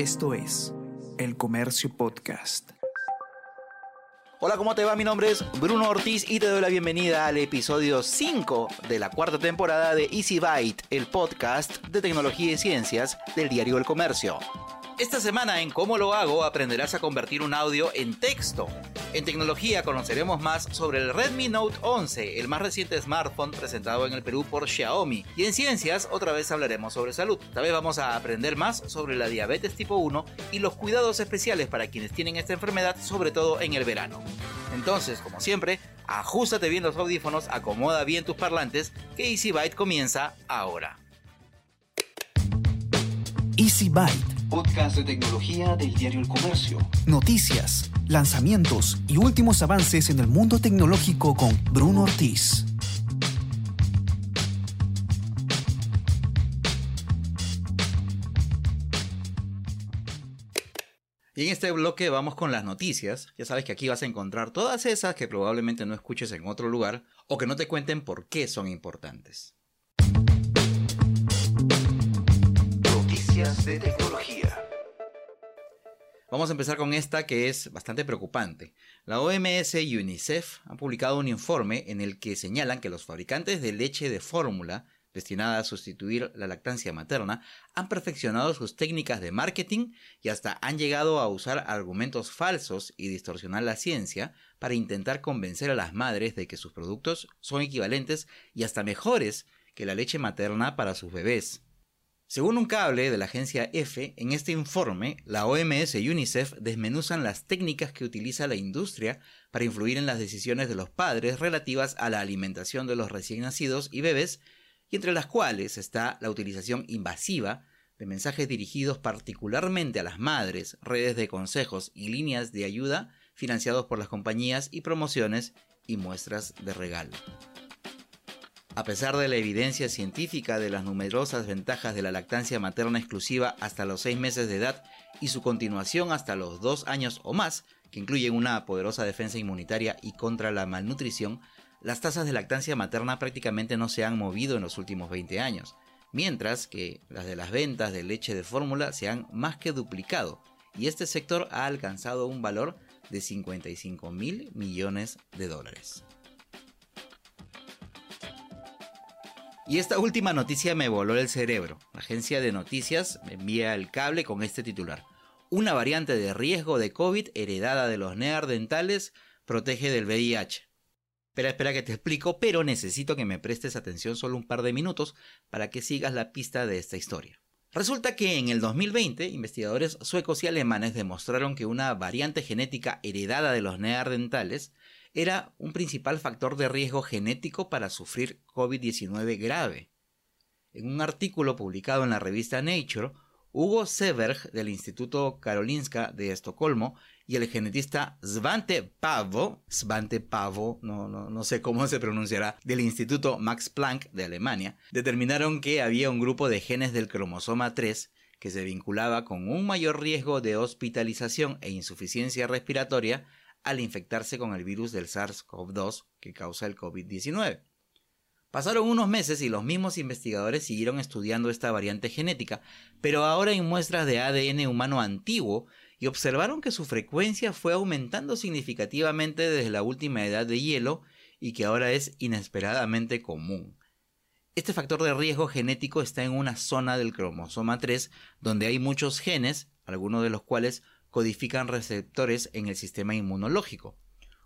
Esto es El Comercio Podcast. Hola, ¿cómo te va? Mi nombre es Bruno Ortiz y te doy la bienvenida al episodio 5 de la cuarta temporada de Easy Byte, el podcast de tecnología y ciencias del diario El Comercio. Esta semana en Cómo lo hago aprenderás a convertir un audio en texto. En tecnología conoceremos más sobre el Redmi Note 11, el más reciente smartphone presentado en el Perú por Xiaomi. Y en ciencias otra vez hablaremos sobre salud. Esta vez vamos a aprender más sobre la diabetes tipo 1 y los cuidados especiales para quienes tienen esta enfermedad, sobre todo en el verano. Entonces, como siempre, ajustate bien los audífonos, acomoda bien tus parlantes, que Easy Byte comienza ahora. Easy Byte. Podcast de tecnología del diario El Comercio. Noticias, lanzamientos y últimos avances en el mundo tecnológico con Bruno Ortiz. Y en este bloque vamos con las noticias. Ya sabes que aquí vas a encontrar todas esas que probablemente no escuches en otro lugar o que no te cuenten por qué son importantes. Noticias de tecnología. Vamos a empezar con esta que es bastante preocupante. La OMS y UNICEF han publicado un informe en el que señalan que los fabricantes de leche de fórmula destinada a sustituir la lactancia materna, han perfeccionado sus técnicas de marketing y hasta han llegado a usar argumentos falsos y distorsionar la ciencia para intentar convencer a las madres de que sus productos son equivalentes y hasta mejores que la leche materna para sus bebés. Según un cable de la agencia EFE, en este informe, la OMS y UNICEF desmenuzan las técnicas que utiliza la industria para influir en las decisiones de los padres relativas a la alimentación de los recién nacidos y bebés y entre las cuales está la utilización invasiva de mensajes dirigidos particularmente a las madres, redes de consejos y líneas de ayuda financiados por las compañías y promociones y muestras de regalo. A pesar de la evidencia científica de las numerosas ventajas de la lactancia materna exclusiva hasta los 6 meses de edad y su continuación hasta los 2 años o más, que incluyen una poderosa defensa inmunitaria y contra la malnutrición, las tasas de lactancia materna prácticamente no se han movido en los últimos 20 años, mientras que las de las ventas de leche de fórmula se han más que duplicado, y este sector ha alcanzado un valor de 55 mil millones de dólares. Y esta última noticia me voló el cerebro. La agencia de noticias me envía el cable con este titular. Una variante de riesgo de COVID heredada de los neandertales protege del VIH. Espera, espera que te explico, pero necesito que me prestes atención solo un par de minutos para que sigas la pista de esta historia. Resulta que en el 2020, investigadores suecos y alemanes demostraron que una variante genética heredada de los neandertales era un principal factor de riesgo genético para sufrir COVID-19 grave. En un artículo publicado en la revista Nature, Hugo Seberg del Instituto Karolinska de Estocolmo y el genetista Svante Pavo, Svante no, no, no sé cómo se pronunciará, del Instituto Max Planck de Alemania, determinaron que había un grupo de genes del cromosoma 3 que se vinculaba con un mayor riesgo de hospitalización e insuficiencia respiratoria al infectarse con el virus del SARS-CoV-2 que causa el COVID-19. Pasaron unos meses y los mismos investigadores siguieron estudiando esta variante genética, pero ahora en muestras de ADN humano antiguo y observaron que su frecuencia fue aumentando significativamente desde la última edad de hielo y que ahora es inesperadamente común. Este factor de riesgo genético está en una zona del cromosoma 3 donde hay muchos genes, algunos de los cuales codifican receptores en el sistema inmunológico.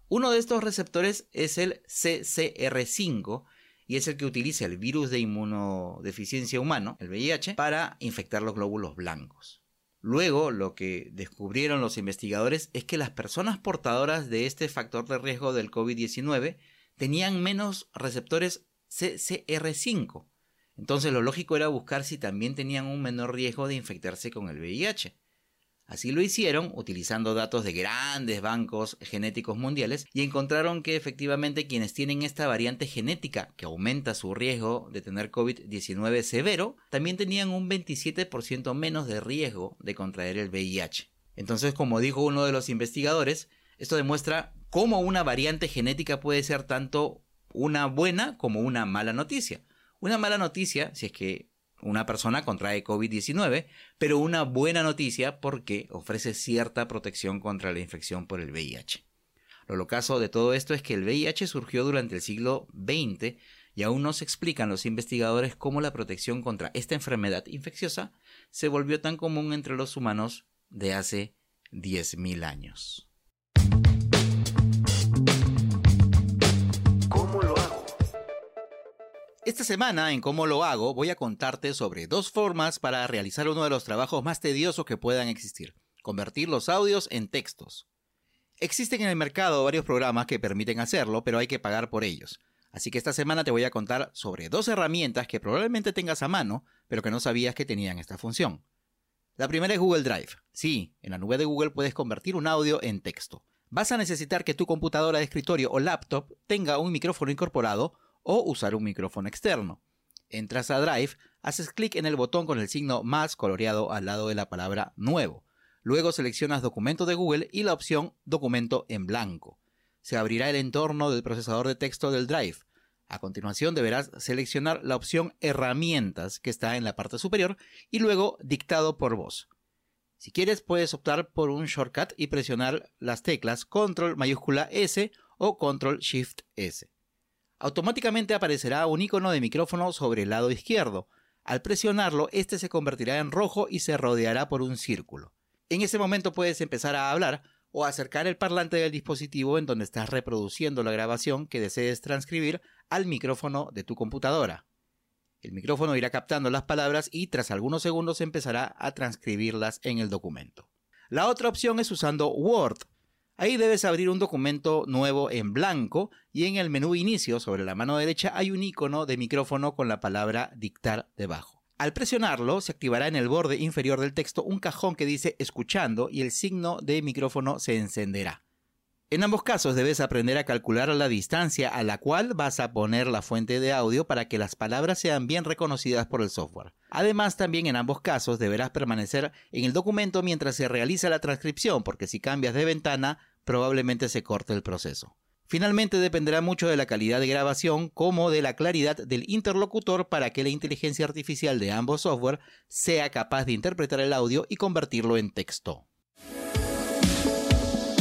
Uno de estos receptores es el CCR5 y es el que utiliza el virus de inmunodeficiencia humano, el VIH, para infectar los glóbulos blancos. Luego, lo que descubrieron los investigadores es que las personas portadoras de este factor de riesgo del COVID-19 tenían menos receptores CCR5. Entonces lo lógico era buscar si también tenían un menor riesgo de infectarse con el VIH. Así lo hicieron utilizando datos de grandes bancos genéticos mundiales y encontraron que efectivamente quienes tienen esta variante genética que aumenta su riesgo de tener COVID-19 severo, también tenían un 27% menos de riesgo de contraer el VIH. Entonces, como dijo uno de los investigadores, esto demuestra cómo una variante genética puede ser tanto una buena como una mala noticia. Una mala noticia, si es que una persona contrae COVID-19, pero una buena noticia porque ofrece cierta protección contra la infección por el VIH. Lo locazo de todo esto es que el VIH surgió durante el siglo XX y aún no se explican los investigadores cómo la protección contra esta enfermedad infecciosa se volvió tan común entre los humanos de hace 10.000 años. Esta semana en Cómo lo hago voy a contarte sobre dos formas para realizar uno de los trabajos más tediosos que puedan existir, convertir los audios en textos. Existen en el mercado varios programas que permiten hacerlo, pero hay que pagar por ellos. Así que esta semana te voy a contar sobre dos herramientas que probablemente tengas a mano, pero que no sabías que tenían esta función. La primera es Google Drive. Sí, en la nube de Google puedes convertir un audio en texto. Vas a necesitar que tu computadora de escritorio o laptop tenga un micrófono incorporado o usar un micrófono externo. Entras a Drive, haces clic en el botón con el signo más coloreado al lado de la palabra nuevo. Luego seleccionas Documento de Google y la opción Documento en blanco se abrirá el entorno del procesador de texto del Drive. A continuación deberás seleccionar la opción Herramientas que está en la parte superior y luego Dictado por voz. Si quieres puedes optar por un shortcut y presionar las teclas Control mayúscula S o Control Shift S. Automáticamente aparecerá un icono de micrófono sobre el lado izquierdo. Al presionarlo, este se convertirá en rojo y se rodeará por un círculo. En ese momento puedes empezar a hablar o acercar el parlante del dispositivo en donde estás reproduciendo la grabación que desees transcribir al micrófono de tu computadora. El micrófono irá captando las palabras y tras algunos segundos empezará a transcribirlas en el documento. La otra opción es usando Word. Ahí debes abrir un documento nuevo en blanco y en el menú inicio sobre la mano derecha hay un icono de micrófono con la palabra dictar debajo. Al presionarlo, se activará en el borde inferior del texto un cajón que dice escuchando y el signo de micrófono se encenderá. En ambos casos debes aprender a calcular la distancia a la cual vas a poner la fuente de audio para que las palabras sean bien reconocidas por el software. Además, también en ambos casos deberás permanecer en el documento mientras se realiza la transcripción, porque si cambias de ventana, probablemente se corte el proceso. Finalmente dependerá mucho de la calidad de grabación como de la claridad del interlocutor para que la inteligencia artificial de ambos software sea capaz de interpretar el audio y convertirlo en texto.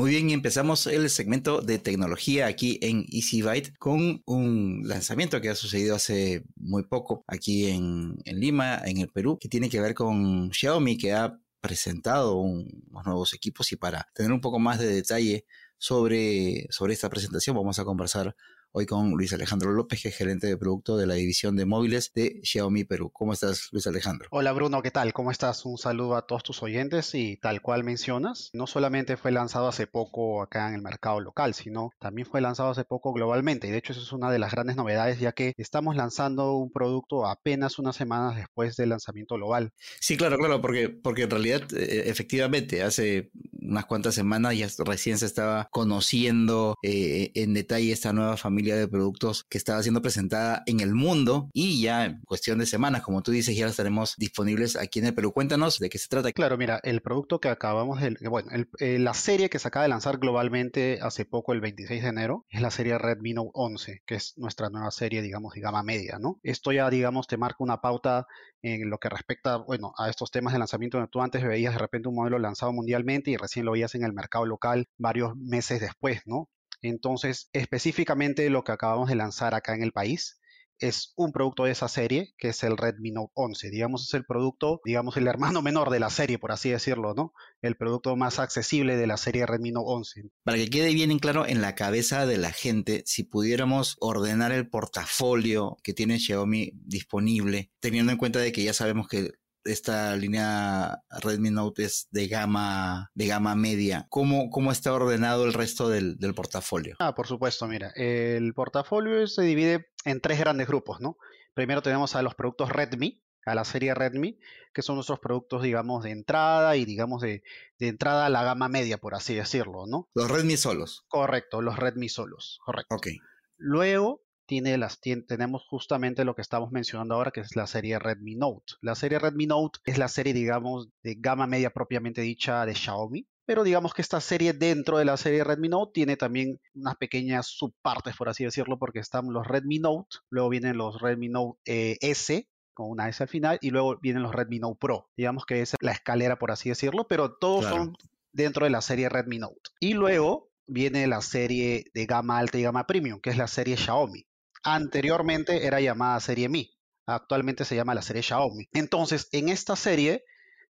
Muy bien, y empezamos el segmento de tecnología aquí en EasyByte con un lanzamiento que ha sucedido hace muy poco aquí en, Lima, en el Perú, que tiene que ver con Xiaomi, que ha presentado un- unos nuevos equipos. Y para tener un poco más de detalle sobre, sobre esta presentación vamos a conversar hoy con Luis Alejandro López, que es gerente de producto de la división de móviles de Xiaomi Perú. ¿Cómo estás, Luis Alejandro? Hola Bruno, ¿qué tal? ¿Cómo estás? Un saludo a todos tus oyentes y tal cual mencionas, no solamente fue lanzado hace poco acá en el mercado local, sino también fue lanzado hace poco globalmente y de hecho eso es una de las grandes novedades ya que estamos lanzando un producto apenas unas semanas después del lanzamiento global. Sí, claro, claro, porque, porque en realidad, eh, efectivamente, hace unas cuantas semanas ya recién se estaba conociendo eh, en detalle esta nueva familia de productos que estaba siendo presentada en el mundo y ya en cuestión de semanas, como tú dices, ya estaremos disponibles aquí en el Perú. Cuéntanos de qué se trata. Claro, mira, el producto que acabamos de, bueno, eh, la serie que se acaba de lanzar globalmente hace poco, el 26 de enero, es la serie Redmi Note 11, que es nuestra nueva serie, digamos, de gama media, ¿no? Esto ya, digamos, te marca una pauta en lo que respecta, bueno, a estos temas de lanzamiento. donde Tú antes veías de repente un modelo lanzado mundialmente y recién lo veías en el mercado local varios meses después, ¿no? Entonces, específicamente lo que acabamos de lanzar acá en el país es un producto de esa serie, que es el Redmi Note 11. Digamos, es el producto, digamos, el hermano menor de la serie, por así decirlo, ¿no? El producto más accesible de la serie Redmi Note 11. Para que quede bien en claro en la cabeza de la gente, si pudiéramos ordenar el portafolio que tiene Xiaomi disponible, teniendo en cuenta de que ya sabemos que esta línea Redmi Note es de gama, de gama media, ¿cómo, cómo está ordenado el resto del, del portafolio? Ah, por supuesto, mira, el portafolio se divide en tres grandes grupos, ¿no? Primero tenemos a los productos Redmi, a la serie Redmi, que son nuestros productos, digamos, de entrada y, digamos, de, de entrada a la gama media, por así decirlo, ¿no? Los Redmi solos. Correcto, los Redmi solos, correcto. Ok. Luego tiene las, tien- tenemos justamente lo que estamos mencionando ahora, que es la serie Redmi Note. La serie Redmi Note es la serie, digamos, de gama media propiamente dicha de Xiaomi. Pero digamos que esta serie dentro de la serie Redmi Note tiene también unas pequeñas subpartes, por así decirlo, porque están los Redmi Note, luego vienen los Redmi Note eh, S, con una S al final, y luego vienen los Redmi Note Pro. Digamos que es la escalera, por así decirlo, pero todos Claro. son dentro de la serie Redmi Note. Y luego viene la serie de gama alta y gama premium, que es la serie Xiaomi. Anteriormente era llamada serie Mi, actualmente se llama la serie Xiaomi. Entonces, en esta serie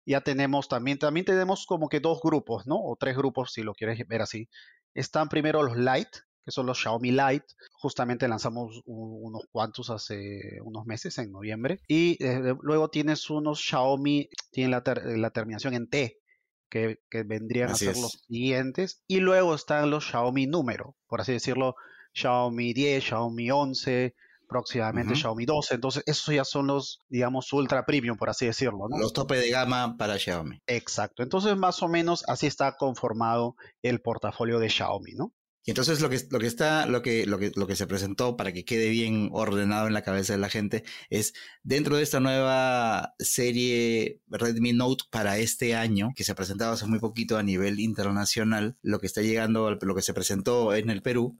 ya tenemos también, también tenemos como que dos grupos, ¿no? O tres grupos, si lo quieres ver así. Están primero los Lite, que son los Xiaomi Lite. Justamente lanzamos unos cuantos hace unos meses, en noviembre. Y eh, luego tienes unos Xiaomi, tienen la, ter- la terminación en T, que, que vendrían Así a ser es. los siguientes. Y luego están los Xiaomi número, por así decirlo, Xiaomi 10, Xiaomi 11, próximamente. Xiaomi 12. Entonces, esos ya son los, digamos, ultra premium, por así decirlo, ¿no? Los tope de gama para Xiaomi. Exacto. Entonces, más o menos así está conformado el portafolio de Xiaomi, ¿no? Y entonces lo que, lo que está, lo que, lo que, lo que se presentó para que quede bien ordenado en la cabeza de la gente es dentro de esta nueva serie Redmi Note para este año, que se ha presentado hace muy poquito a nivel internacional, lo que está llegando, lo que se presentó en el Perú,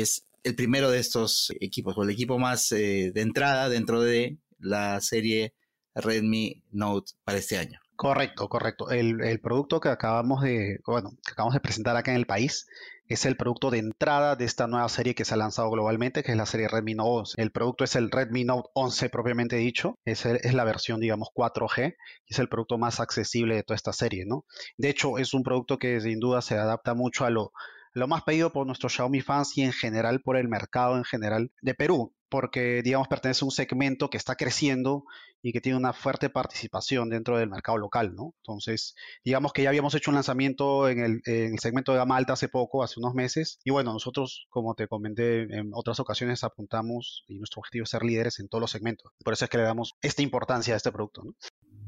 es el primero de estos equipos, o el equipo más eh, de entrada dentro de la serie Redmi Note para este año. Correcto, correcto. El, el producto que acabamos de, bueno, que acabamos de presentar acá en el país es el producto de entrada de esta nueva serie que se ha lanzado globalmente, que es la serie Redmi Note 11. El producto es el Redmi Note 11 propiamente dicho, es, es la versión, digamos, 4G, y es el producto más accesible de toda esta serie, ¿no? De hecho, es un producto que sin duda se adapta mucho a lo, lo más pedido por nuestros Xiaomi fans y en general por el mercado en general de Perú, porque, digamos, pertenece a un segmento que está creciendo y que tiene una fuerte participación dentro del mercado local, ¿no? Entonces, digamos que ya habíamos hecho un lanzamiento en el, en el segmento de gama alta hace poco, hace unos meses, y bueno, nosotros, como te comenté en otras ocasiones, apuntamos y nuestro objetivo es ser líderes en todos los segmentos. Por eso es que le damos esta importancia a este producto, ¿no?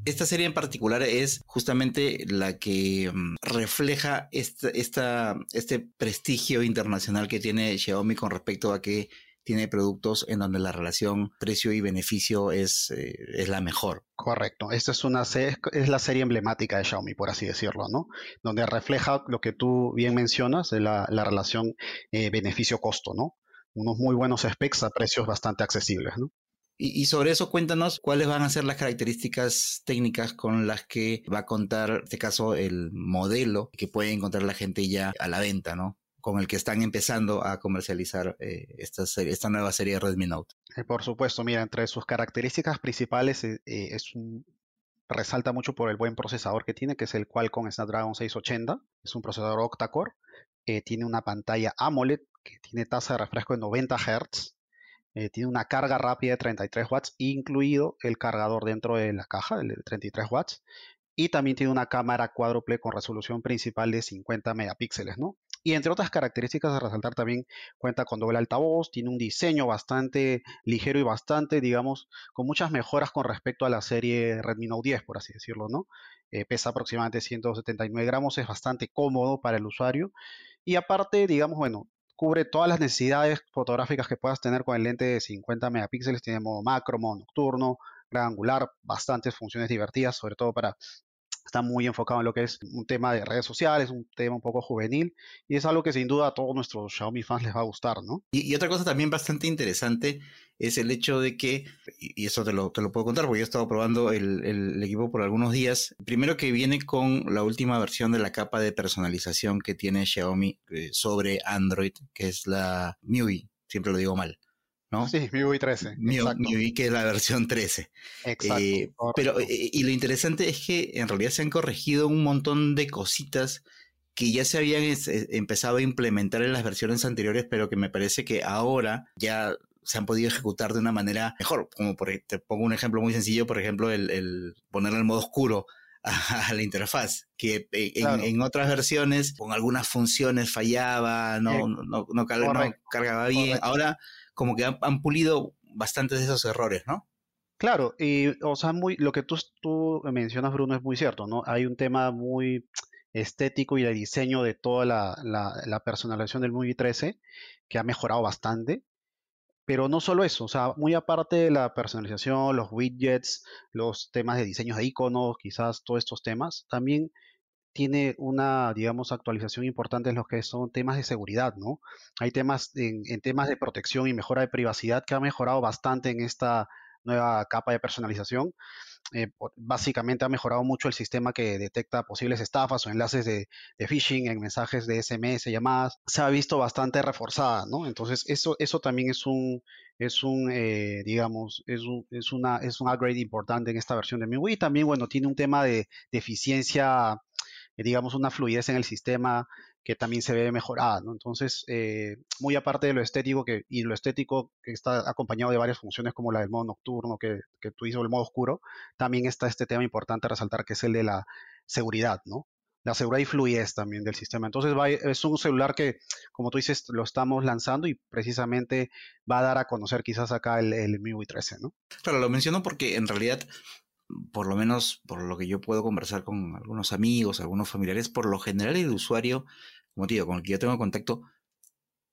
Esta serie en particular es justamente la que mm, refleja esta, esta- este prestigio internacional que tiene Xiaomi con respecto a que tiene productos en donde la relación precio y beneficio es, eh, la mejor. Correcto. Esta es una es la serie emblemática de Xiaomi, por así decirlo, ¿no? Donde refleja lo que tú bien mencionas, la relación eh, beneficio-costo, ¿no? Unos muy buenos specs a precios bastante accesibles, ¿no? Y, sobre eso cuéntanos cuáles van a ser las características técnicas con las que va a contar, en este caso, el modelo que puede encontrar la gente ya a la venta, ¿no? Con el que están empezando a comercializar eh, esta, serie- esta nueva serie Redmi Note. Eh, por supuesto, mira, entre sus características principales eh, es un, resalta mucho por el buen procesador que tiene, que es el Qualcomm Snapdragon 680. Es un procesador octa-core. tiene una pantalla AMOLED que tiene tasa de refresco de 90 Hz. Eh, tiene una carga rápida de 33 watts, incluido el cargador dentro de la caja, el de 33 watts. Y también tiene una cámara cuádruple con resolución principal de 50 megapíxeles, ¿no? Y entre otras características a resaltar también cuenta con doble altavoz, tiene un diseño bastante ligero y bastante, digamos, con muchas mejoras con respecto a la serie Redmi Note 10, por así decirlo, ¿no? Eh, pesa aproximadamente 179 gramos, es bastante cómodo para el usuario. Y aparte, digamos, bueno, cubre todas las necesidades fotográficas que puedas tener con el lente de 50 megapíxeles, tiene modo macro, modo nocturno, gran angular, bastantes funciones divertidas, sobre todo para está muy enfocado en lo que es un tema de redes sociales, un tema un poco juvenil, y es algo que sin duda a todos nuestros Xiaomi fans les va a gustar, ¿no? Y, otra cosa también bastante interesante es el hecho de que, y y eso te lo, te lo puedo contar porque yo he estado probando el, el equipo por algunos días, primero que viene con la última versión de la capa de personalización que tiene Xiaomi eh, sobre Android, que es la MIUI, siempre lo digo mal, ¿no? Sí, MIUI 13. Miu- exacto, MIUI, que es la versión 13. exacto, Eh, pero, eh, y lo interesante es que en realidad se han corregido un montón de cositas que ya se habían es- eh, empezado a implementar en las versiones anteriores, pero que me parece que ahora ya se han podido ejecutar de una manera mejor. Como por, e- te pongo un ejemplo muy sencillo, por ejemplo, el, el ponerle el modo oscuro a, la interfaz, que eh, en, Claro. en otras versiones con algunas funciones fallaba, no, Eh, no, no no cargaba bien. Ahora como que han, pulido bastantes de esos errores, ¿no? Claro, y o sea, muy, lo que tú, tú mencionas, Bruno, es muy cierto, ¿no? Hay un tema muy estético y de diseño de toda la, la, la personalización del Movie 13 que ha mejorado bastante. Pero no solo eso, o sea, muy aparte de la personalización, los widgets, los temas de diseños de iconos, quizás todos estos temas, también tiene una, digamos, actualización importante en lo que son temas de seguridad, ¿no? Hay temas en, temas de protección y mejora de privacidad que ha mejorado bastante en esta nueva capa de personalización. Eh, básicamente ha mejorado mucho el sistema que detecta posibles estafas o enlaces de, phishing en mensajes de SMS, llamadas. Se ha visto bastante reforzada, ¿no? Entonces, eso, eso también es un, es un eh, digamos, es, un, es, una, es un upgrade importante en esta versión de MIUI. Y también, bueno, tiene un tema de, eficiencia, digamos, una fluidez en el sistema que también se ve mejorada, ¿no? Entonces, eh, muy aparte de lo estético, que, y lo estético que está acompañado de varias funciones como la del modo nocturno que, que tú hizo el modo oscuro, también está este tema importante a resaltar que es el de la seguridad, ¿no? La seguridad y fluidez también del sistema. Entonces, va, es un celular que, como tú dices, lo estamos lanzando y precisamente va a dar a conocer quizás acá el, el MIUI 13, ¿no? Claro, lo menciono porque en realidad por lo menos por lo que yo puedo conversar con algunos amigos, algunos familiares, por lo general el usuario como te digo, con el que yo tengo contacto,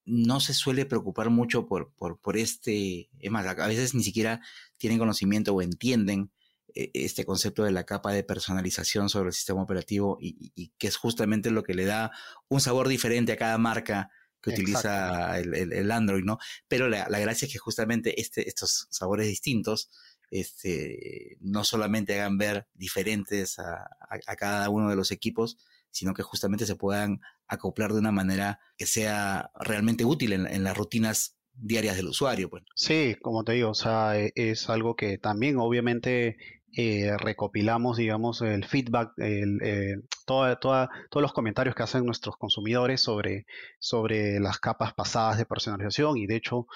no se suele preocupar mucho por, por, por este, es más, a veces ni siquiera tienen conocimiento o entienden eh, este concepto de la capa de personalización sobre el sistema operativo y, que es justamente lo que le da un sabor diferente a cada marca que utiliza el, Android, ¿no? Pero la, gracia es que justamente este, estos sabores distintos este, no solamente hagan ver diferentes a, a, cada uno de los equipos, sino que justamente se puedan acoplar de una manera que sea realmente útil en, las rutinas diarias del usuario. Pues. Sí, como te digo, o sea, e, es algo que también obviamente eh, recopilamos, digamos, el feedback, eh, todos los comentarios que hacen nuestros consumidores sobre, sobre las capas pasadas de personalización y de hecho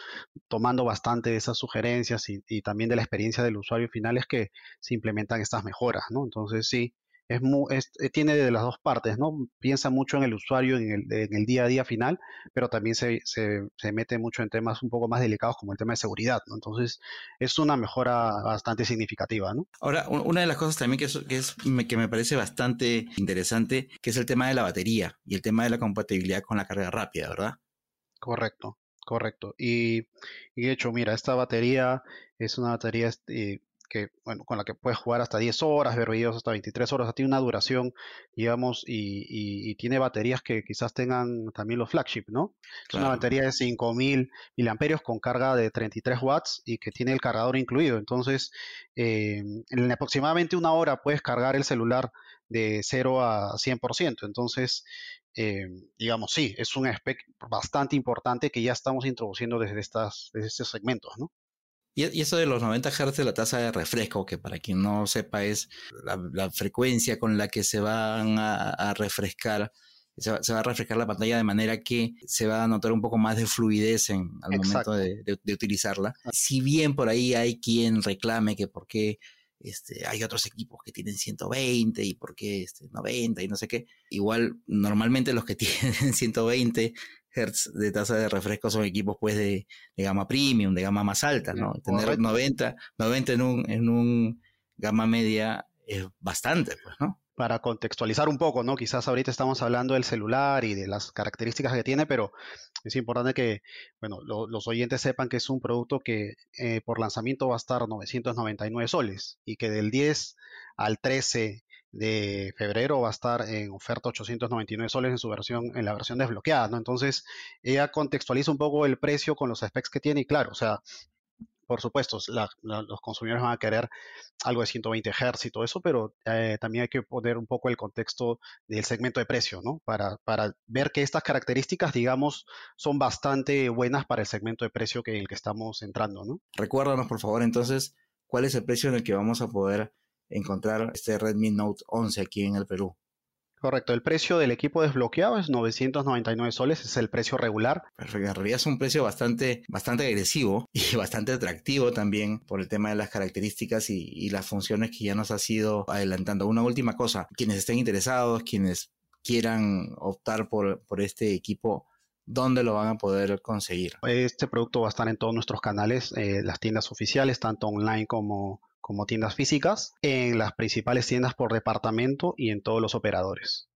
tomando bastante de esas sugerencias y, y también de la experiencia del usuario final es que se implementan estas mejoras, ¿no? Entonces sí, es, eh, tiene de las dos partes, ¿no? Piensa mucho en el usuario en el, en el día a día final, pero también se, se, se, mete mucho en temas un poco más delicados como el tema de seguridad, ¿no? Entonces, es una mejora bastante significativa, ¿no? Ahora, una de las cosas también que, es, que, es, que me parece bastante interesante, que es el tema de la batería y el tema de la compatibilidad con la carga rápida, ¿verdad? Correcto, correcto. Y, y de hecho, mira, esta batería es una batería este, que, bueno, con la que puedes jugar hasta 10 horas, ver videos hasta 23 horas, tiene una duración, digamos, y, tiene baterías que quizás tengan también los flagship, ¿no? Es una batería de 5000 miliamperios con carga de 33 watts y que tiene el cargador incluido. Entonces, eh, en aproximadamente una hora puedes cargar el celular de 0 a 100%. Entonces, eh, digamos, sí, es un spec bastante importante que ya estamos introduciendo desde, estas, desde estos segmentos, ¿no? Y, eso de los 90 Hz de la tasa de refresco, que para quien no sepa es la, frecuencia con la que se van a, refrescar, se va, a refrescar la pantalla de manera que se va a notar un poco más de fluidez en, al momento de, utilizarla. Si bien por ahí hay quien reclame que por qué este, hay otros equipos que tienen 120 y por qué este, 90 y no sé qué, igual normalmente los que tienen 120 Hertz de tasa de refresco son equipos pues de, gama premium, de gama más alta, ¿no? Tener 90, 90 en un, en un gama media es bastante, pues, ¿no? Para contextualizar un poco, ¿no? Quizás ahorita estamos hablando del celular y de las características que tiene, pero es importante que, bueno, los oyentes sepan que es un producto que eh, por lanzamiento va a estar 999 soles y que del 10 al 13 de febrero va a estar en oferta 899 soles en su versión, en la versión desbloqueada, ¿no? Entonces, ella contextualiza un poco el precio con los specs que tiene y claro, o sea, por supuesto, los consumidores van a querer algo de 120 Hz y todo eso, pero eh, también hay que poner un poco el contexto del segmento de precio, ¿no? Para, para, ver que estas características, digamos, son bastante buenas para el segmento de precio que en el que estamos entrando, ¿no? Recuérdanos, por favor, entonces, cuál es el precio en el que vamos a poder encontrar este Redmi Note 11 aquí en el Perú. Correcto, el precio del equipo desbloqueado es 999 soles, es el precio regular. Perfecto, en realidad es un precio bastante, bastante agresivo y bastante atractivo también por el tema de las características y, las funciones que ya nos ha sido adelantando. Una última cosa, quienes estén interesados, quienes quieran optar por, por este equipo, ¿dónde lo van a poder conseguir? Este producto va a estar en todos nuestros canales, eh, las tiendas oficiales, tanto online como, como tiendas físicas, en las principales tiendas por departamento y en todos los operadores.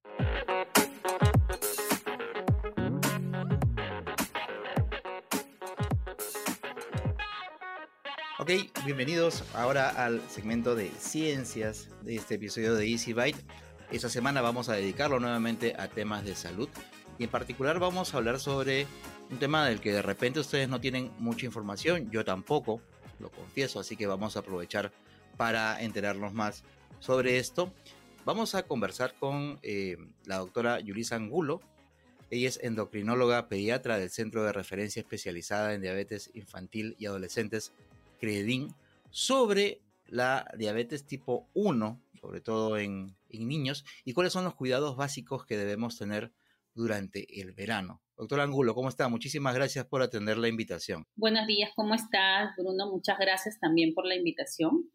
Ok, bienvenidos ahora al segmento de ciencias de este episodio de Easy Byte. Esta semana vamos a dedicarlo nuevamente a temas de salud y en particular vamos a hablar sobre un tema del que de repente ustedes no tienen mucha información, yo tampoco, lo confieso, así que vamos a aprovechar para enterarnos más sobre esto. Vamos a conversar con eh, la doctora Yulisa Angulo. Ella es endocrinóloga pediatra del Centro de Referencia Especializada en Diabetes Infantil y Adolescentes CREDIN sobre la diabetes tipo 1, sobre todo en, niños, y cuáles son los cuidados básicos que debemos tener durante el verano. Doctor Angulo, ¿cómo está? Muchísimas gracias por atender la invitación. Buenos días, ¿cómo estás, Bruno? Muchas gracias también por la invitación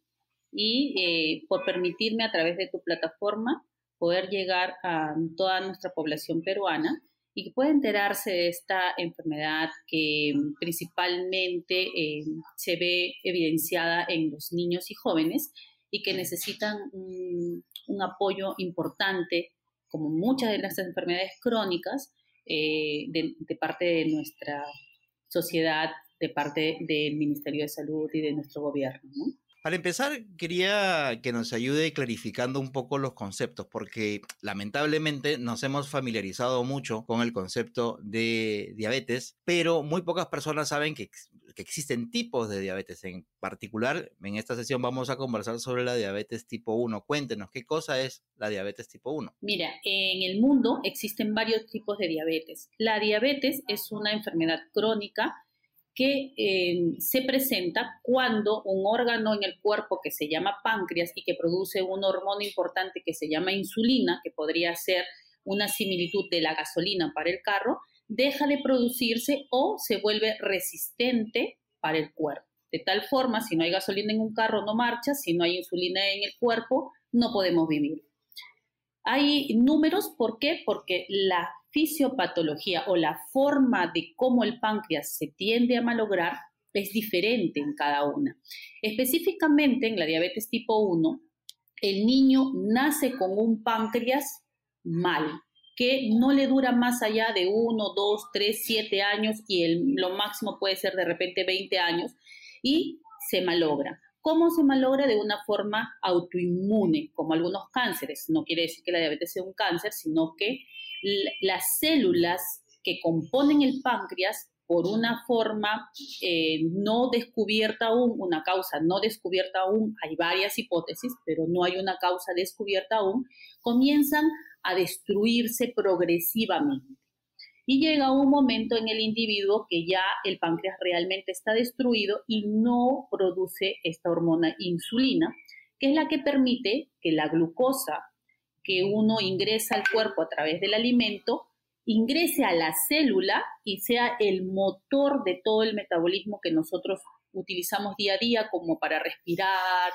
y eh, por permitirme a través de tu plataforma poder llegar a toda nuestra población peruana y que pueda enterarse de esta enfermedad que principalmente eh, se ve evidenciada en los niños y jóvenes y que necesitan un, apoyo importante, como muchas de las enfermedades crónicas, eh, de, parte de nuestra sociedad, de parte del Ministerio de Salud y de nuestro gobierno. ¿no? Para empezar, quería que nos ayude clarificando un poco los conceptos, porque lamentablemente nos hemos familiarizado mucho con el concepto de diabetes, pero muy pocas personas saben que, existen tipos de diabetes. En particular, en esta sesión vamos a conversar sobre la diabetes tipo 1. Cuéntenos, ¿qué cosa es la diabetes tipo 1? Mira, en el mundo existen varios tipos de diabetes. La diabetes es una enfermedad crónica que eh, se presenta cuando un órgano en el cuerpo que se llama páncreas y que produce una hormona importante que se llama insulina, que podría ser una similitud de la gasolina para el carro, deja de producirse o se vuelve resistente para el cuerpo. De tal forma, si no hay gasolina en un carro, no marcha, si no hay insulina en el cuerpo, no podemos vivir. Hay números, ¿por qué? Porque la fisiopatología o la forma de cómo el páncreas se tiende a malograr es diferente en cada una. Específicamente en la diabetes tipo 1, el niño nace con un páncreas mal, que no le dura más allá de 1, 2, 3, 7 años y el, lo máximo puede ser de repente 20 años y se malogra. ¿Cómo se malogra? De una forma autoinmune, como algunos cánceres. No quiere decir que la diabetes sea un cáncer, sino que las células que componen el páncreas por una forma eh, no descubierta aún, una causa no descubierta aún, hay varias hipótesis, pero no hay una causa descubierta aún, comienzan a destruirse progresivamente. Y llega un momento en el individuo que ya el páncreas realmente está destruido y no produce esta hormona insulina, que es la que permite que la glucosa que uno ingresa al cuerpo a través del alimento ingrese a la célula y sea el motor de todo el metabolismo que nosotros utilizamos día a día como para respirar,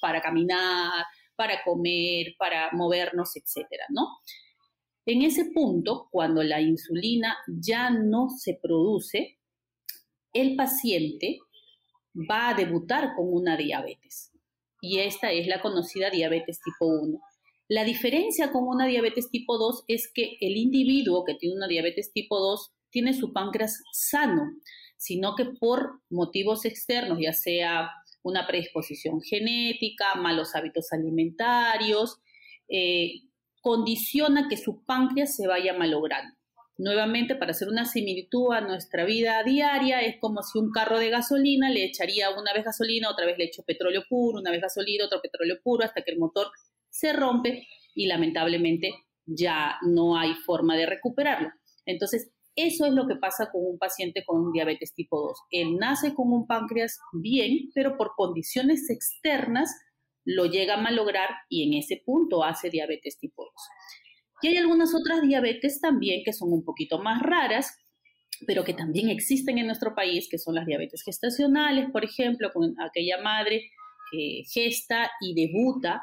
para caminar, para comer, para movernos, etcétera, ¿no? En ese punto, cuando la insulina ya no se produce, el paciente va a debutar con una diabetes. Y esta es la conocida diabetes tipo 1. La diferencia con una diabetes tipo 2 es que el individuo que tiene una diabetes tipo 2 tiene su páncreas sano, sino que por motivos externos, ya sea una predisposición genética, malos hábitos alimentarios, eh, condiciona que su páncreas se vaya malogrando. Nuevamente, para hacer una similitud a nuestra vida diaria, es como si un carro de gasolina le echaría una vez gasolina, otra vez le echo petróleo puro, una vez gasolina, otro petróleo puro, hasta que el motor se rompe y lamentablemente ya no hay forma de recuperarlo. Entonces, eso es lo que pasa con un paciente con diabetes tipo 2. Él nace con un páncreas bien, pero por condiciones externas lo llega a malograr y en ese punto hace diabetes tipo 2. Y hay algunas otras diabetes también que son un poquito más raras, pero que también existen en nuestro país, que son las diabetes gestacionales, por ejemplo, con aquella madre que gesta y debuta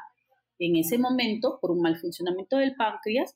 en ese momento por un mal funcionamiento del páncreas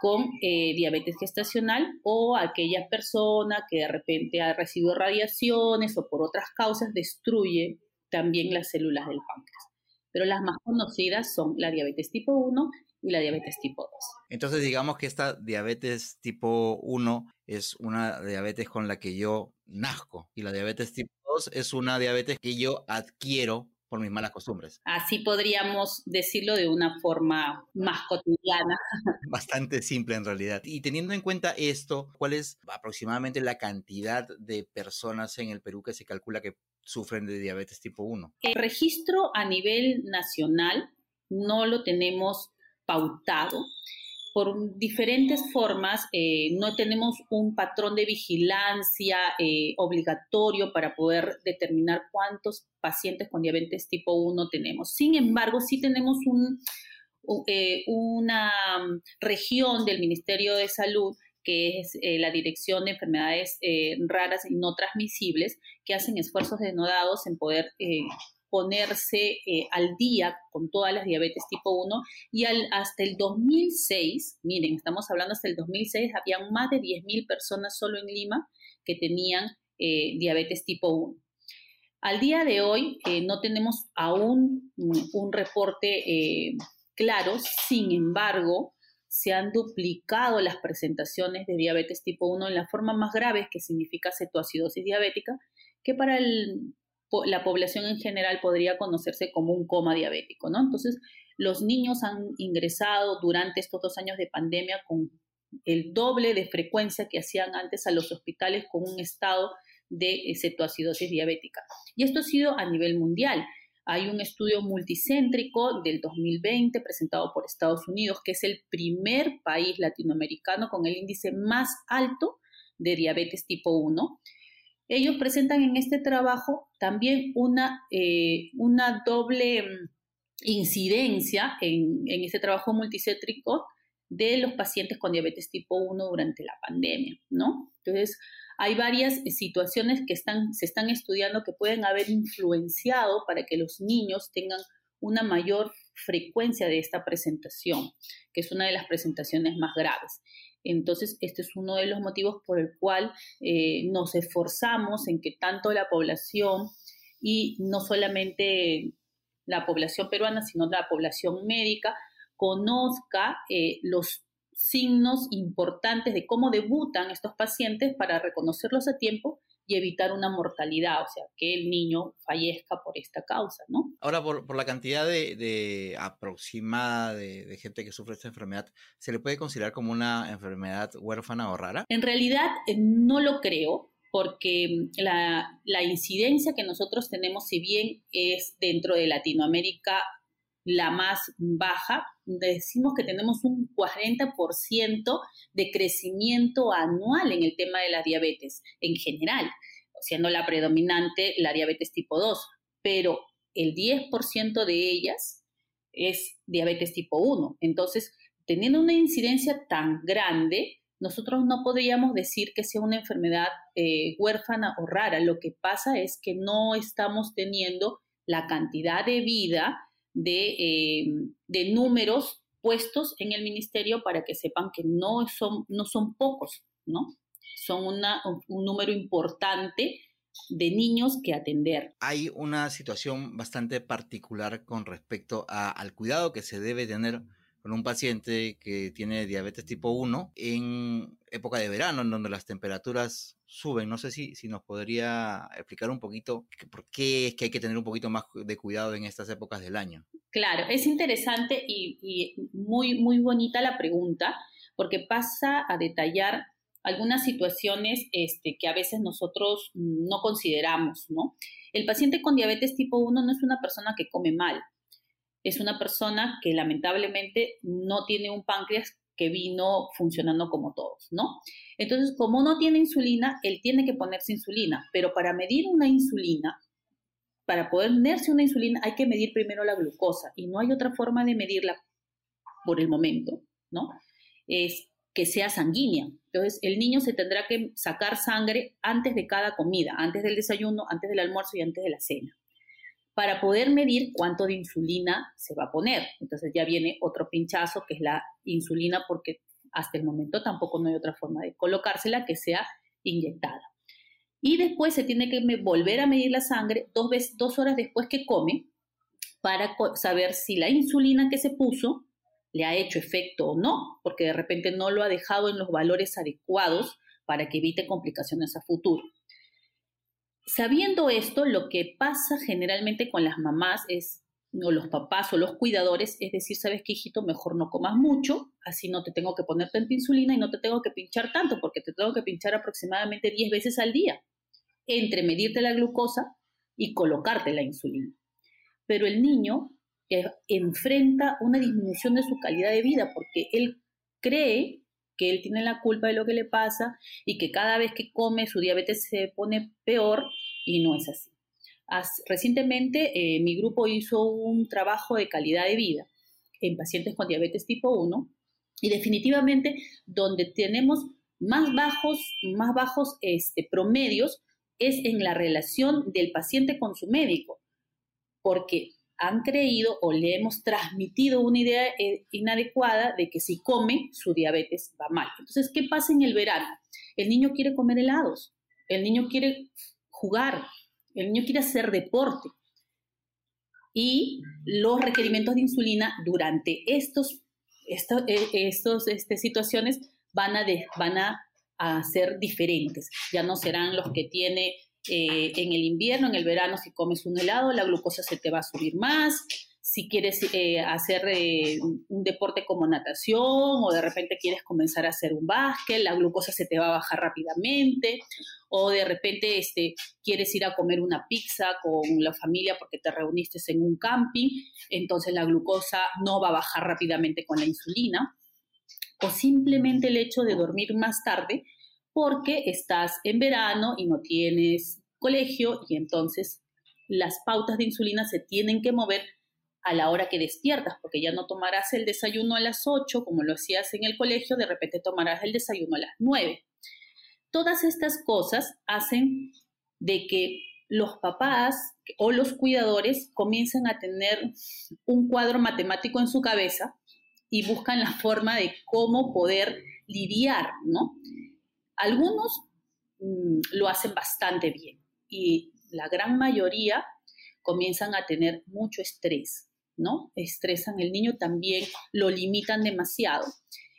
con eh, diabetes gestacional o aquella persona que de repente ha recibido radiaciones o por otras causas destruye también las células del páncreas. Pero las más conocidas son la diabetes tipo 1 y la diabetes tipo 2. Entonces digamos que esta diabetes tipo 1 es una diabetes con la que yo nazco y la diabetes tipo 2 es una diabetes que yo adquiero por mis malas costumbres. Así podríamos decirlo de una forma más cotidiana. Bastante simple en realidad. Y teniendo en cuenta esto, ¿cuál es aproximadamente la cantidad de personas en el Perú que se calcula que sufren de diabetes tipo 1? El registro a nivel nacional no lo tenemos pautado por diferentes formas, eh, no tenemos un patrón de vigilancia eh, obligatorio para poder determinar cuántos pacientes con diabetes tipo 1 tenemos. Sin embargo, sí tenemos eh, una región del Ministerio de Salud que es la Dirección de Enfermedades Raras y No Transmisibles, que hacen esfuerzos denodados en poder ponerse eh, al día con todas las diabetes tipo 1 y hasta el 2006, miren, estamos hablando hasta el 2006, había más de 10.000 personas solo en Lima que tenían eh, diabetes tipo 1. Al día de hoy eh, no tenemos aún un reporte claro, sin embargo, se han duplicado las presentaciones de diabetes tipo 1 en la forma más grave, que significa cetoacidosis diabética, que para el la población en general podría conocerse como un coma diabético, ¿no? Entonces, los niños han ingresado durante estos dos años de pandemia con el doble de frecuencia que hacían antes a los hospitales con un estado de eh, cetoacidosis diabética. Y esto ha sido a nivel mundial. Hay un estudio multicéntrico del 2020 presentado por Estados Unidos, que es el primer país latinoamericano con el índice más alto de diabetes tipo 1 ellos presentan en este trabajo también una, eh, una doble mm, incidencia en, en este trabajo multicétrico de los pacientes con diabetes tipo 1 durante la pandemia, ¿no? Entonces, hay varias situaciones que están, se están estudiando que pueden haber influenciado para que los niños tengan una mayor frecuencia de esta presentación, que es una de las presentaciones más graves. Entonces, este es uno de los motivos por el cual eh, nos esforzamos en que tanto la población y no solamente la población peruana, sino la población médica, conozca eh, los signos importantes de cómo debutan estos pacientes para reconocerlos a tiempo y evitar una mortalidad, o sea, que el niño fallezca por esta causa, ¿no? Ahora, por, la cantidad de, aproximada de, gente que sufre esta enfermedad, ¿se le puede considerar como una enfermedad huérfana o rara? En realidad, eh, no lo creo, porque la, la incidencia que nosotros tenemos, si bien es dentro de Latinoamérica la más baja, decimos que tenemos un 40% de crecimiento anual en el tema de la diabetes en general, siendo la predominante la diabetes tipo 2, pero el 10% de ellas es diabetes tipo 1. Entonces, teniendo una incidencia tan grande, nosotros no podríamos decir que sea una enfermedad eh, huérfana o rara. Lo que pasa es que no estamos teniendo la cantidad de vida eh, de, números puestos en el ministerio para que sepan que no son, no son pocos, ¿no? Son una, un número importante de niños que atender. Hay una situación bastante particular con respecto al cuidado que se debe tener con un paciente que tiene diabetes tipo 1 en época de verano, en donde las temperaturas suben. No sé si, si nos podría explicar un poquito por qué es que hay que tener un poquito más de cuidado en estas épocas del año. Claro, es interesante y, muy, muy bonita la pregunta, porque pasa a detallar algunas situaciones este, que a veces nosotros no consideramos, ¿no? El paciente con diabetes tipo 1 no es una persona que come mal, es una persona que lamentablemente no tiene un páncreas que vino funcionando como todos, ¿no? Entonces, como no tiene insulina, él tiene que ponerse insulina, pero para medir una insulina, para poder ponerse una insulina hay que medir primero la glucosa y no hay otra forma de medirla por el momento, ¿no? Es que sea sanguínea. Entonces, el niño se tendrá que sacar sangre antes de cada comida, antes del desayuno, antes del almuerzo y antes de la cena para poder medir cuánto de insulina se va a poner. Entonces ya viene otro pinchazo que es la insulina porque hasta el momento tampoco no hay otra forma de colocársela que sea inyectada. Y después se tiene que volver a medir la sangre dos, veces, dos horas después que come para saber si la insulina que se puso le ha hecho efecto o no, porque de repente no lo ha dejado en los valores adecuados para que evite complicaciones a futuro. Sabiendo esto, lo que pasa generalmente con las mamás es, o los papás o los cuidadores, es decir, sabes qué, hijito, mejor no comas mucho, así no te tengo que poner tanta insulina y no te tengo que pinchar tanto, porque te tengo que pinchar aproximadamente 10 veces al día, entre medirte la glucosa y colocarte la insulina. Pero el niño eh, enfrenta una disminución de su calidad de vida porque él cree que él tiene la culpa de lo que le pasa y que cada vez que come su diabetes se pone peor y no es así. recientemente eh, mi grupo hizo un trabajo de calidad de vida en pacientes con diabetes tipo 1 y definitivamente donde tenemos más bajos, más bajos este, promedios es en la relación del paciente con su médico, porque han creído o le hemos transmitido una idea eh, inadecuada de que si come, su diabetes va mal. Entonces, ¿qué pasa en el verano? El niño quiere comer helados, el niño quiere jugar, el niño quiere hacer deporte. Y los requerimientos de insulina durante estos, eh, estos este, situaciones van a, van a, a ser diferentes. Ya no serán los que tiene eh, en el invierno, en el verano, si comes un helado, la glucosa se te va a subir más. Si quieres eh, hacer eh, un deporte como natación o de repente quieres comenzar a hacer un básquet, la glucosa se te va a bajar rápidamente. O de repente este, quieres ir a comer una pizza con la familia porque te reuniste en un camping, entonces la glucosa no va a bajar rápidamente con la insulina. O simplemente el hecho de dormir más tarde porque estás en verano y no tienes colegio y entonces las pautas de insulina se tienen que mover a la hora que despiertas, porque ya no tomarás el desayuno a las 8 como lo hacías en el colegio, de repente tomarás el desayuno a las 9. Todas estas cosas hacen de que los papás o los cuidadores comiencen a tener un cuadro matemático en su cabeza y buscan la forma de cómo poder lidiar, ¿no? Algunos mm, lo hacen bastante bien y la gran mayoría comienzan a tener mucho estrés, ¿no? Estresan el niño también, lo limitan demasiado.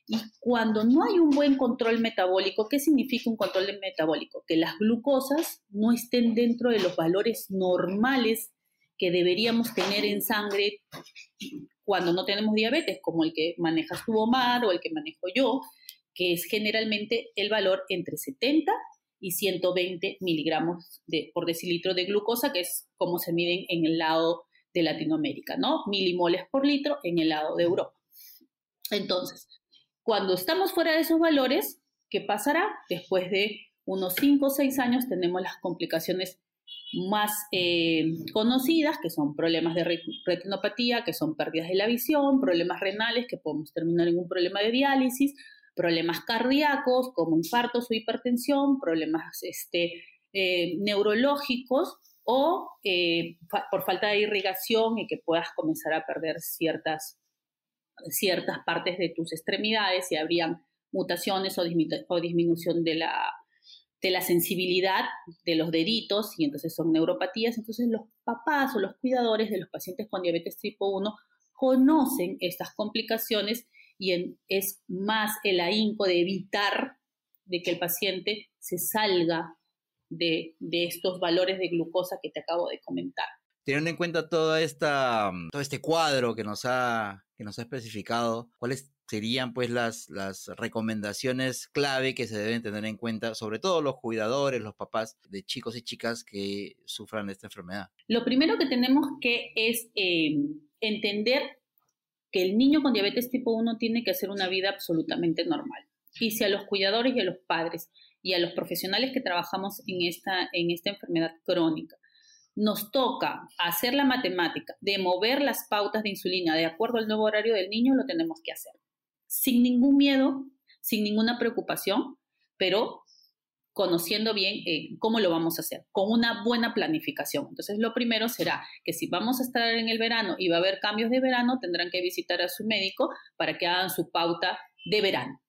Y cuando no hay un buen control metabólico, ¿qué significa un control metabólico? Que las glucosas no estén dentro de los valores normales que deberíamos tener en sangre cuando no tenemos diabetes, como el que manejas tu Omar o el que manejo yo, que es generalmente el valor entre 70 y 120 miligramos de, por decilitro de glucosa, que es como se miden en el lado de Latinoamérica, ¿no? Milimoles por litro en el lado de Europa. Entonces, cuando estamos fuera de esos valores, ¿qué pasará? Después de unos 5 o 6 años tenemos las complicaciones más eh, conocidas, que son problemas de retinopatía, que son pérdidas de la visión, problemas renales, que podemos terminar en un problema de diálisis, problemas cardíacos como infartos o hipertensión, problemas este, eh, neurológicos o eh, por falta de irrigación y que puedas comenzar a perder ciertas, ciertas partes de tus extremidades y habrían mutaciones o, disminución de la, de la sensibilidad de los deditos y entonces son neuropatías. Entonces los papás o los cuidadores de los pacientes con diabetes tipo 1 conocen estas complicaciones y es más el ahínco de evitar de que el paciente se salga de, estos valores de glucosa que te acabo de comentar. Teniendo en cuenta toda esta, todo este cuadro que nos ha, que nos ha especificado, ¿cuáles serían pues las, las recomendaciones clave que se deben tener en cuenta, sobre todo los cuidadores, los papás de chicos y chicas que sufran esta enfermedad? Lo primero que tenemos que es eh, entender que el niño con diabetes tipo 1 tiene que hacer una vida absolutamente normal. Y si a los cuidadores y a los padres y a los profesionales que trabajamos en esta, en esta enfermedad crónica nos toca hacer la matemática de mover las pautas de insulina de acuerdo al nuevo horario del niño, lo tenemos que hacer. Sin ningún miedo, sin ninguna preocupación, pero conociendo bien eh, cómo lo vamos a hacer, con una buena planificación. Entonces, lo primero será que si vamos a estar en el verano y va a haber cambios de verano, tendrán que visitar a su médico para que hagan su pauta de verano.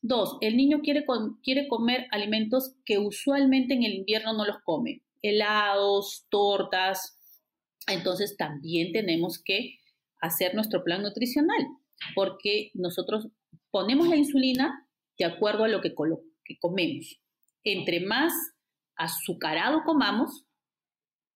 Dos, el niño quiere, quiere comer alimentos que usualmente en el invierno no los come, helados, tortas. Entonces también tenemos que hacer nuestro plan nutricional, porque nosotros ponemos la insulina de acuerdo a lo que, que comemos. Entre más azucarado comamos,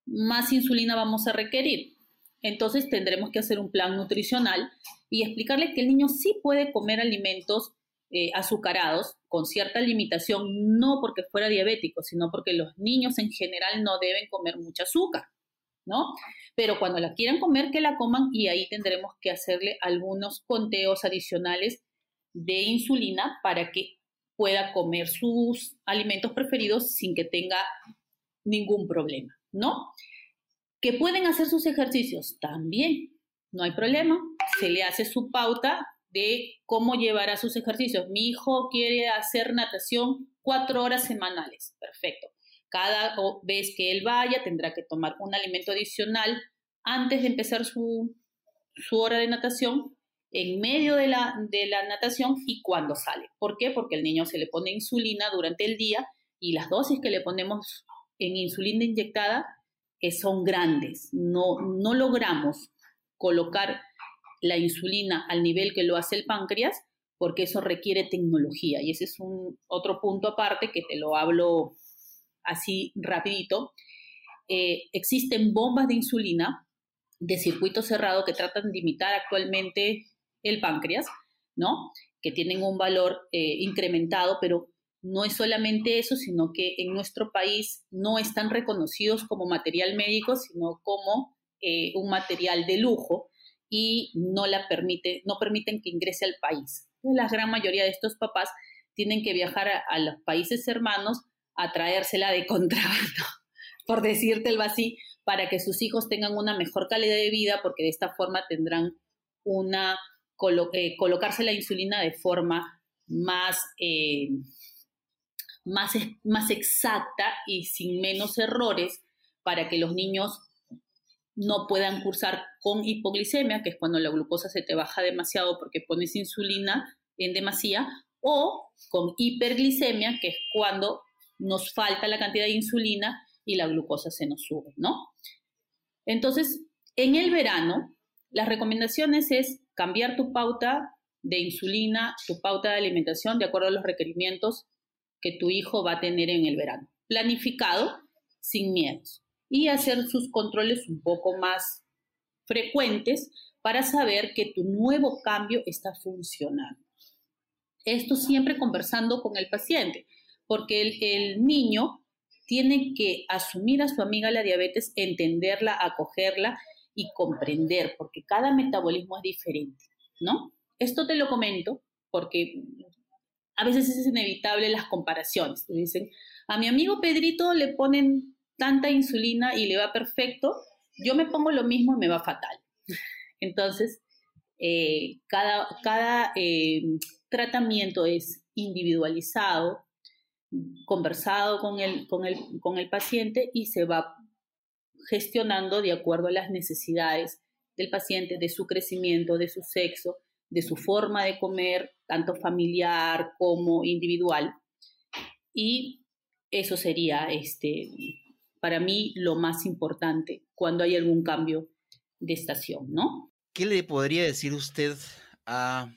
más insulina vamos a requerir. Entonces tendremos que hacer un plan nutricional y explicarle que el niño sí puede comer alimentos eh, azucarados con cierta limitación, no porque fuera diabético, sino porque los niños en general no deben comer mucha azúcar, ¿no? Pero cuando la quieran comer, que la coman y ahí tendremos que hacerle algunos conteos adicionales de insulina para que pueda comer sus alimentos preferidos sin que tenga ningún problema, ¿no? ¿Que pueden hacer sus ejercicios? También, no hay problema. Se le hace su pauta de cómo llevará sus ejercicios. Mi hijo quiere hacer natación cuatro horas semanales. Perfecto. Cada vez que él vaya tendrá que tomar un alimento adicional antes de empezar su, su hora de natación, en medio de la, de la natación y cuando sale. ¿Por qué? Porque el niño se le pone insulina durante el día y las dosis que le ponemos en insulina inyectada son grandes. No, no logramos colocar la insulina al nivel que lo hace el páncreas porque eso requiere tecnología y ese es un otro punto aparte que te lo hablo así rapidito. Eh, existen bombas de insulina de circuito cerrado que tratan de imitar actualmente el páncreas, ¿no? Que tienen un valor eh, incrementado, pero no es solamente eso, sino que en nuestro país no están reconocidos como material médico, sino como eh, un material de lujo y no la permite, no permiten que ingrese al país. La gran mayoría de estos papás tienen que viajar a, los países hermanos a traérsela de contrabando, por decirte el así, para que sus hijos tengan una mejor calidad de vida, porque de esta forma tendrán una eh, colocarse la insulina de forma más eh, más, más exacta y sin menos errores para que los niños no puedan cursar con hipoglicemia, que es cuando la glucosa se te baja demasiado porque pones insulina en demasía, o con hiperglicemia, que es cuando nos falta la cantidad de insulina y la glucosa se nos sube, ¿no? Entonces, en el verano, las recomendaciones es cambiar tu pauta de insulina, tu pauta de alimentación de acuerdo a los requerimientos que tu hijo va a tener en el verano. Planificado, sin miedos. Y hacer sus controles un poco más frecuentes para saber que tu nuevo cambio está funcionando. Esto siempre conversando con el paciente, porque el, el niño tiene que asumir a su amiga la diabetes, entenderla, acogerla y comprender, porque cada metabolismo es diferente, ¿no? Esto te lo comento porque a veces es inevitable las comparaciones. Te dicen, a mi amigo Pedrito le ponen tanta insulina y le va perfecto, yo me pongo lo mismo y me va fatal. Entonces, eh, cada, cada eh, tratamiento es individualizado, conversado con el, con, el, con el paciente y se va gestionando de acuerdo a las necesidades del paciente, de su crecimiento, de su sexo, de su forma de comer, tanto familiar como individual. Y eso sería este, para mí lo más importante cuando hay algún cambio de estación, ¿no? ¿Qué le podría decir usted a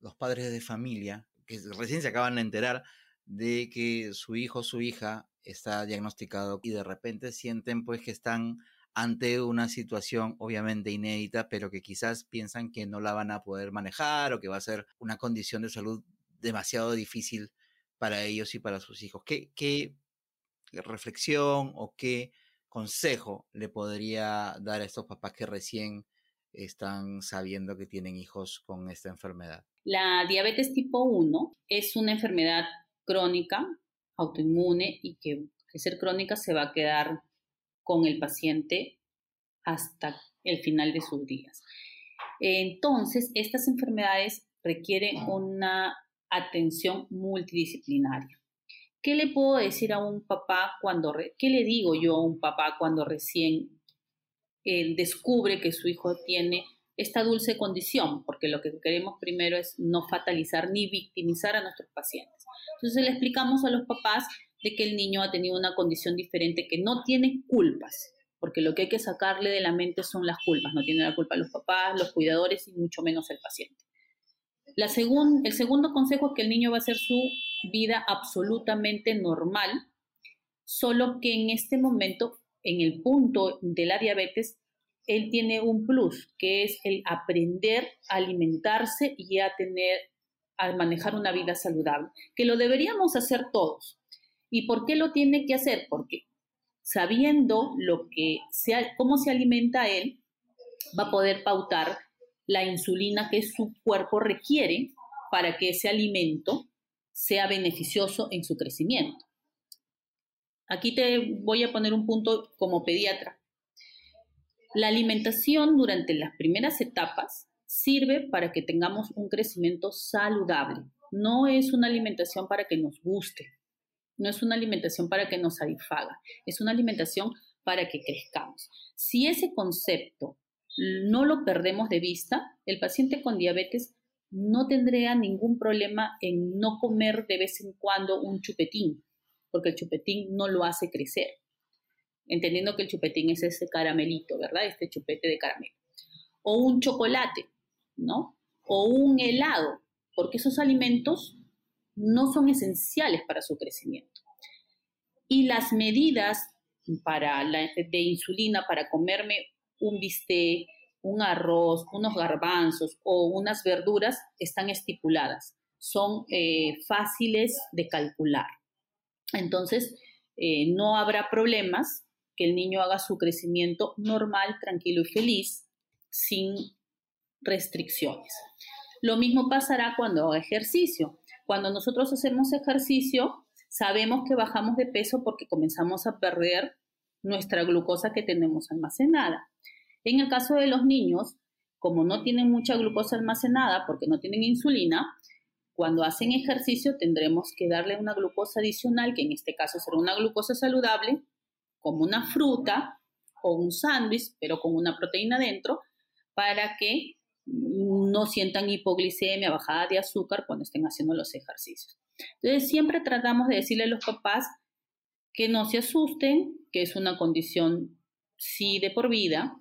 los padres de familia que recién se acaban de enterar de que su hijo o su hija está diagnosticado y de repente sienten pues que están ante una situación obviamente inédita, pero que quizás piensan que no la van a poder manejar o que va a ser una condición de salud demasiado difícil para ellos y para sus hijos. ¿Qué, qué reflexión o qué consejo le podría dar a estos papás que recién están sabiendo que tienen hijos con esta enfermedad? La diabetes tipo 1 es una enfermedad crónica, autoinmune y que ser crónica se va a quedar con el paciente hasta el final de sus días. Entonces, estas enfermedades requieren una atención multidisciplinaria. ¿Qué le puedo decir a un papá cuando, qué le digo yo a un papá cuando recién él descubre que su hijo tiene esta dulce condición, porque lo que queremos primero es no fatalizar ni victimizar a nuestros pacientes. Entonces le explicamos a los papás de que el niño ha tenido una condición diferente, que no tiene culpas, porque lo que hay que sacarle de la mente son las culpas, no tiene la culpa los papás, los cuidadores y mucho menos el paciente. La el segundo consejo es que el niño va a hacer su vida absolutamente normal, solo que en este momento, en el punto de la diabetes, él tiene un plus, que es el aprender a alimentarse y a tener, a manejar una vida saludable, que lo deberíamos hacer todos. ¿Y por qué lo tiene que hacer? Porque sabiendo lo que sea, cómo se alimenta él, va a poder pautar la insulina que su cuerpo requiere para que ese alimento sea beneficioso en su crecimiento. Aquí te voy a poner un punto como pediatra. La alimentación durante las primeras etapas sirve para que tengamos un crecimiento saludable. No es una alimentación para que nos guste, no es una alimentación para que nos satisfaga, es una alimentación para que crezcamos. Si ese concepto no lo perdemos de vista, el paciente con diabetes no tendría ningún problema en no comer de vez en cuando un chupetín, porque el chupetín no lo hace crecer. Entendiendo que el chupetín es ese caramelito, ¿verdad? Este chupete de caramelo. O un chocolate, ¿no? O un helado, porque esos alimentos no son esenciales para su crecimiento. Y las medidas para de insulina para comerme un bistec, un arroz, unos garbanzos o unas verduras están estipuladas. Son eh, fáciles de calcular. Entonces, eh, no habrá problemas que el niño haga su crecimiento normal, tranquilo y feliz, sin restricciones. Lo mismo pasará cuando haga ejercicio. Cuando nosotros hacemos ejercicio, sabemos que bajamos de peso porque comenzamos a perder nuestra glucosa que tenemos almacenada. En el caso de los niños, como no tienen mucha glucosa almacenada porque no tienen insulina, cuando hacen ejercicio tendremos que darle una glucosa adicional, que en este caso será una glucosa saludable, como una fruta o un sándwich, pero con una proteína dentro, para que no sientan hipoglicemia, bajada de azúcar cuando estén haciendo los ejercicios. Entonces, siempre tratamos de decirle a los papás que no se asusten, que es una condición sí de por vida,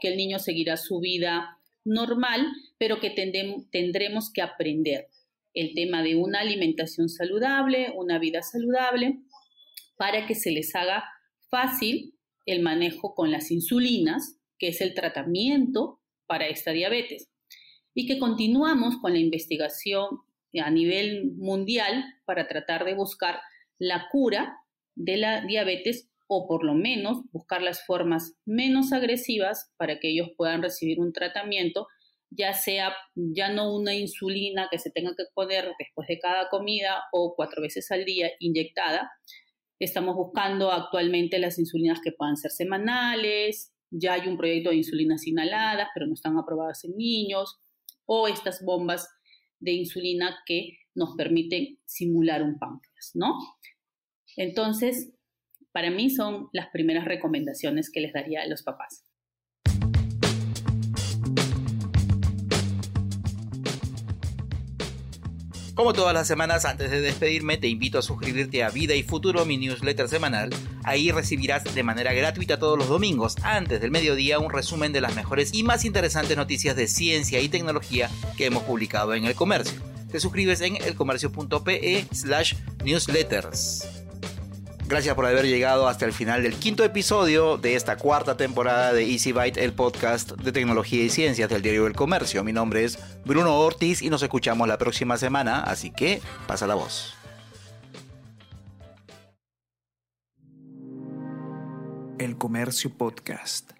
que el niño seguirá su vida normal, pero que tendremos que aprender el tema de una alimentación saludable, una vida saludable, para que se les haga fácil el manejo con las insulinas, que es el tratamiento para esta diabetes, y que continuamos con la investigación a nivel mundial para tratar de buscar la cura de la diabetes o por lo menos buscar las formas menos agresivas para que ellos puedan recibir un tratamiento, ya sea ya no una insulina que se tenga que poner después de cada comida o cuatro veces al día inyectada. Estamos buscando actualmente las insulinas que puedan ser semanales, ya hay un proyecto de insulinas inhaladas, pero no están aprobadas en niños, o estas bombas de insulina que nos permiten simular un páncreas, ¿no? Entonces, para mí son las primeras recomendaciones que les daría a los papás. Como todas las semanas, antes de despedirme, te invito a suscribirte a Vida y Futuro, mi newsletter semanal. Ahí recibirás de manera gratuita todos los domingos, antes del mediodía, un resumen de las mejores y más interesantes noticias de ciencia y tecnología que hemos publicado en el comercio. Te suscribes en elcomercio.pe slash newsletters. Gracias por haber llegado hasta el final del quinto episodio de esta cuarta temporada de Easy Byte, el podcast de tecnología y ciencias del diario El Comercio. Mi nombre es Bruno Ortiz y nos escuchamos la próxima semana, así que pasa la voz. El Comercio Podcast.